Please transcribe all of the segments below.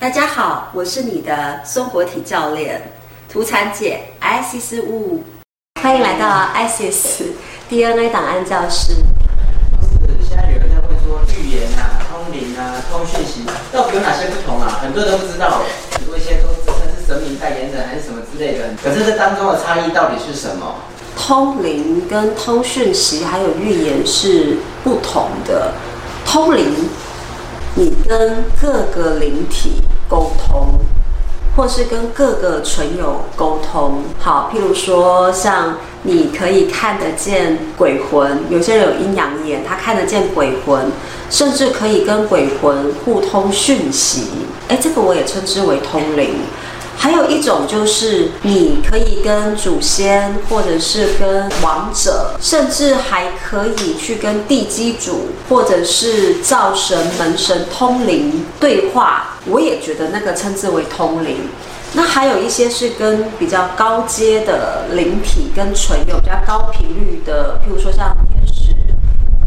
大家好，我是你的松果体教练图产姐 Isis Wu，欢迎来到 Isis DNA 档案教室。是现在有人在问说，预言啊、通灵啊、通讯息到底有哪些不同啊？很多人都不知道，有一些都自称是神明代言人还是什么之类的。可是这当中的差异到底是什么？通灵跟通讯息还有预言是不同的。通灵。你跟各个灵体沟通，或是跟各个存有沟通。好，譬如说，像你可以看得见鬼魂，有些人有阴阳眼，他看得见鬼魂，甚至可以跟鬼魂互通讯息。诶，这个我也称之为通灵。还有一种就是，你可以跟祖先，或者是跟亡者，甚至还可以去跟地基主，或者是灶神、门神通灵对话。我也觉得那个称之为通灵。那还有一些是跟比较高阶的灵体跟存有比较高频率的，譬如说像天使、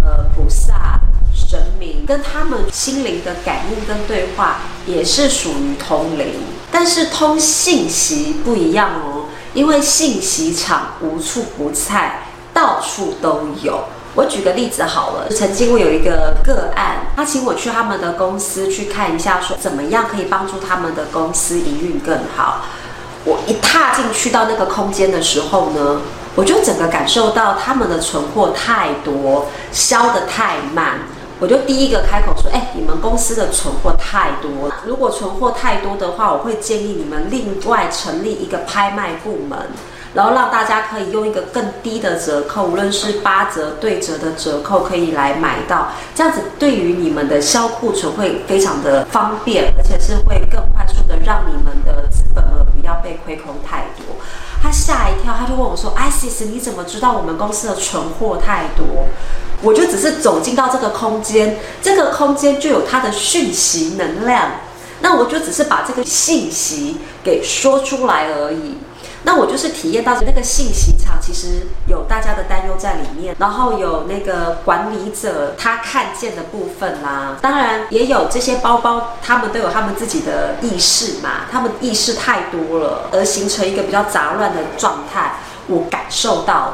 呃菩萨、神明，跟他们心灵的感应跟对话，也是属于通灵。但是通信息不一样哦，因为信息场无处不在，到处都有。我举个例子好了，曾经我有一个个案，他请我去他们的公司去看一下，说怎么样可以帮助他们的公司营运更好。我一踏进去到那个空间的时候呢，我就整个感受到他们的存货太多，销得太慢。我就第一个开口说：“哎，你们公司的存货太多了。如果存货太多的话，我会建议你们另外成立一个拍卖部门，然后让大家可以用一个更低的折扣，无论是八折、对折的折扣，可以来买到。这样子对于你们的销库存会非常的方便，而且是会更快速的让你们的资本额不要被亏空太多。”他吓一跳，他就问我说：“Isis，你怎么知道我们公司的存货太多？”我就只是走进到这个空间，这个空间就有它的讯息能量，那我就只是把这个信息给说出来而已。那我就是体验到那个信息场其实有大家的担忧在里面，然后有那个管理者他看见的部分啦、当然也有这些包包，他们都有他们自己的意识嘛，他们意识太多了，而形成一个比较杂乱的状态。我感受到了，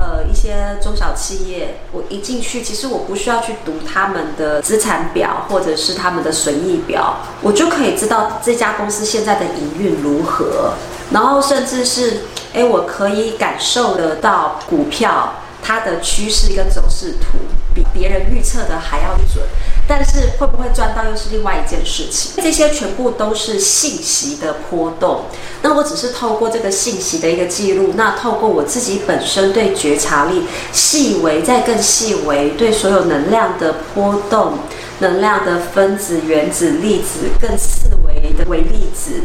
呃一些中小企业，我一进去，其实我不需要去读他们的资产表或者是他们的损益表，我就可以知道这家公司现在的营运如何，然后甚至是哎，我可以感受得到股票它的趋势跟走势图比别人预测的还要准。但是会不会赚到又是另外一件事情。这些全部都是信息的波动。那我只是透过这个信息的一个记录，那透过我自己本身对觉察力细微再更细微，对所有能量的波动、能量的分子、原子、粒子更四维的微粒子。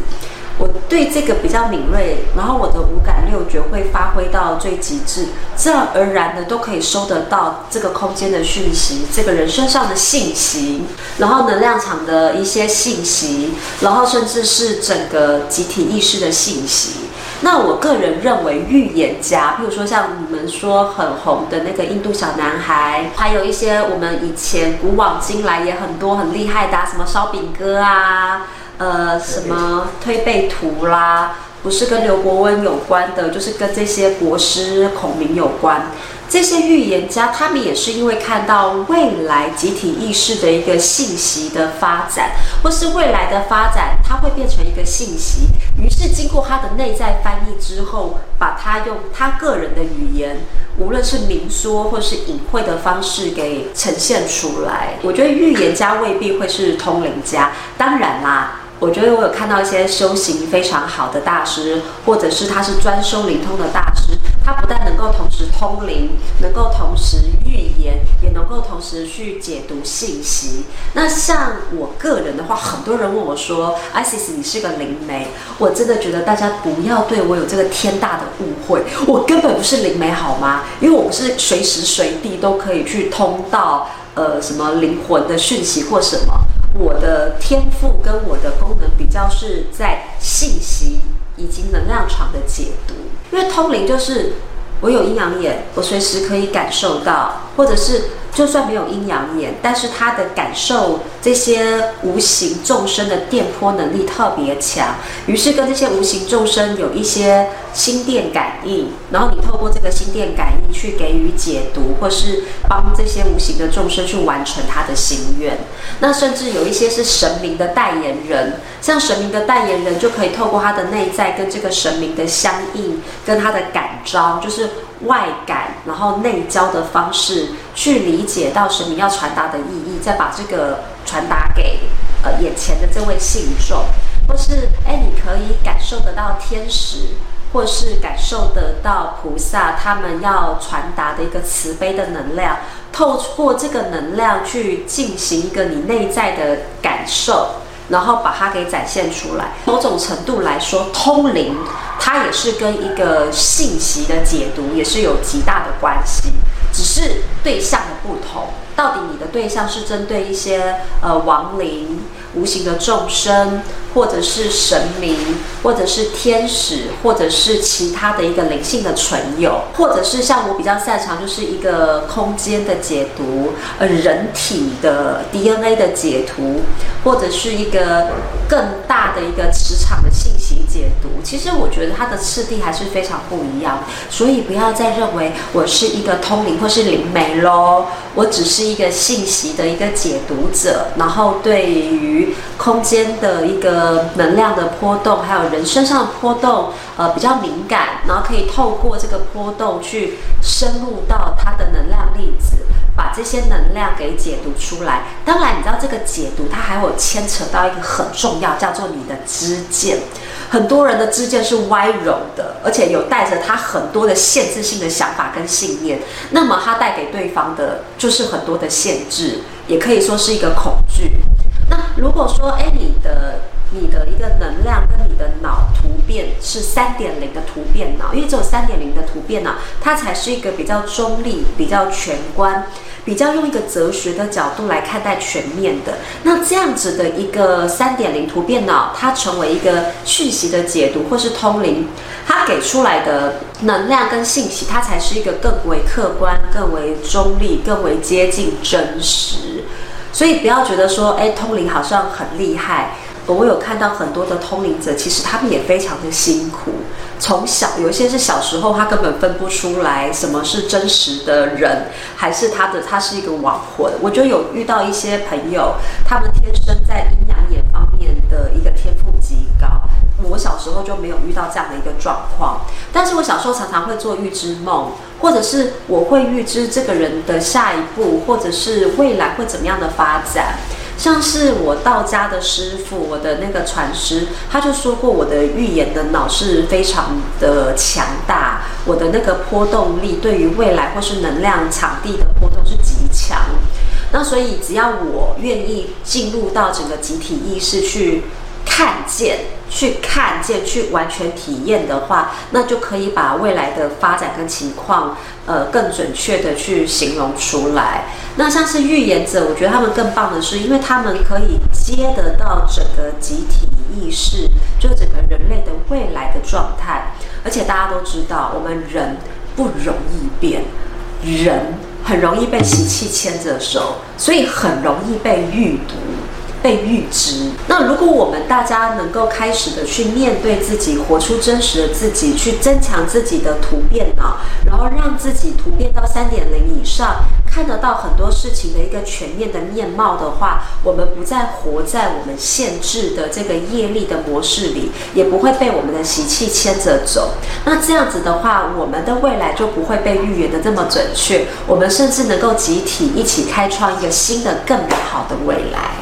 我对这个比较敏锐，然后我的五感六觉会发挥到最极致，自然而然的都可以收得到这个空间的讯息，这个人身上的信息，然后能量场的一些信息，然后甚至是整个集体意识的信息。那我个人认为，预言家，譬如说像你们说很红的那个印度小男孩，还有一些我们以前古往今来也很多很厉害的，什么烧饼哥啊。呃，什么推背图啦，不是跟刘伯温有关的，就是跟这些国师孔明有关。这些预言家，他们也是因为看到未来集体意识的一个信息的发展，或是未来的发展，它会变成一个信息，于是经过他的内在翻译之后，把他用他个人的语言，无论是明说或是隐晦的方式给呈现出来。我觉得预言家未必会是通灵家，当然啦。我觉得我有看到一些修行非常好的大师，或者是他是专修灵通的大师，他不但能够同时通灵，能够同时预言，也能够同时去解读信息。那像我个人的话，很多人问我说：“Isis，你是个灵媒。”我真的觉得大家不要对我有这个天大的误会，我根本不是灵媒，好吗？因为我不是随时随地都可以去通到呃什么灵魂的讯息或什么。我的天赋跟我的功能比较是在信息以及能量场的解读，因为通灵就是我有阴阳眼，我随时可以感受到，或者是就算没有阴阳眼，但是他的感受这些无形众生的电波能力特别强，于是跟这些无形众生有一些心电感应，然后你透过这个心电感应去给予解读，或是帮这些无形的众生去完成他的心愿。那甚至有一些是神明的代言人，像神明的代言人就可以透过他的内在跟这个神明的相应，跟他的感召，就是。外感，然后内交的方式去理解到神明要传达的意义，再把这个传达给呃眼前的这位信众，或是哎，你可以感受得到天使，或是感受得到菩萨他们要传达的一个慈悲的能量，透过这个能量去进行一个你内在的感受。然后把它给展现出来。某种程度来说，通灵它也是跟一个信息的解读也是有极大的关系，是对象的不同。到底你的对象是针对一些呃亡灵、无形的众生，或者是神明，或者是天使，或者是其他的一个灵性的存有，或者是像我比较擅长就是一个空间的解读，呃，人体的 DNA 的解读，或者是一个更大的一个磁场的信息解读。其实我觉得它的次第还是非常不一样，所以不要再认为我是一个通灵或是灵媒喽，我只是一个信息的一个解读者，然后对于空间的一个。能量的波动，还有人身上的波动，呃，比较敏感，然后可以透过这个波动去深入到它的能量粒子，把这些能量给解读出来。当然，你知道这个解读它还有牵扯到一个很重要，叫做你的知见。很多人的知见是歪柔的，而且有带着他很多的限制性的想法跟信念，那么他带给对方的就是很多的限制，也可以说是一个恐惧。那如果说，哎，你的你的一个能量跟你的脑变是三点零的图变脑，因为只有三点零的图变脑，它才是一个比较中立、比较全观、比较用一个哲学的角度来看待全面的。那这样子的一个三点零图变脑，它成为一个讯息的解读或是通灵，它给出来的能量跟信息，它才是一个更为客观、更为中立、更为接近真实。所以不要觉得说，哎，通灵好像很厉害。我有看到很多的通灵者，其实他们也非常的辛苦。从小有一些是小时候，他根本分不出来什么是真实的人，还是他的他是一个亡魂。我就有遇到一些朋友，他们天生在阴阳眼方面的一个天赋极高。我小时候就没有遇到这样的一个状况，但是我小时候常常会做预知梦，或者是我会预知这个人的下一步，或者是未来会怎么样的发展。像是我道家的师傅，我的那个传师，他就说过，我的预言的脑是非常的强大，我的那个波动力对于未来或是能量场地的波动是极强。那所以只要我愿意进入到整个集体意识去看见、去看见、去完全体验的话，那就可以把未来的发展跟情况，呃，更准确的去形容出来。那像是预言者，我觉得他们更棒的是，因为他们可以接得到整个集体意识，就整个人类的未来的状态。而且大家都知道，我们人不容易变，人很容易被习气牵着手，所以很容易被预读。被预知。那如果我们大家能够开始的去面对自己，活出真实的自己，去增强自己的图变脑，然后让自己图变到三点零以上，看得到很多事情的一个全面的面貌的话，我们不再活在我们限制的这个业力的模式里，也不会被我们的习气牵着走。那这样子的话，我们的未来就不会被预言的这么准确，我们甚至能够集体一起开创一个新的、更美好的未来。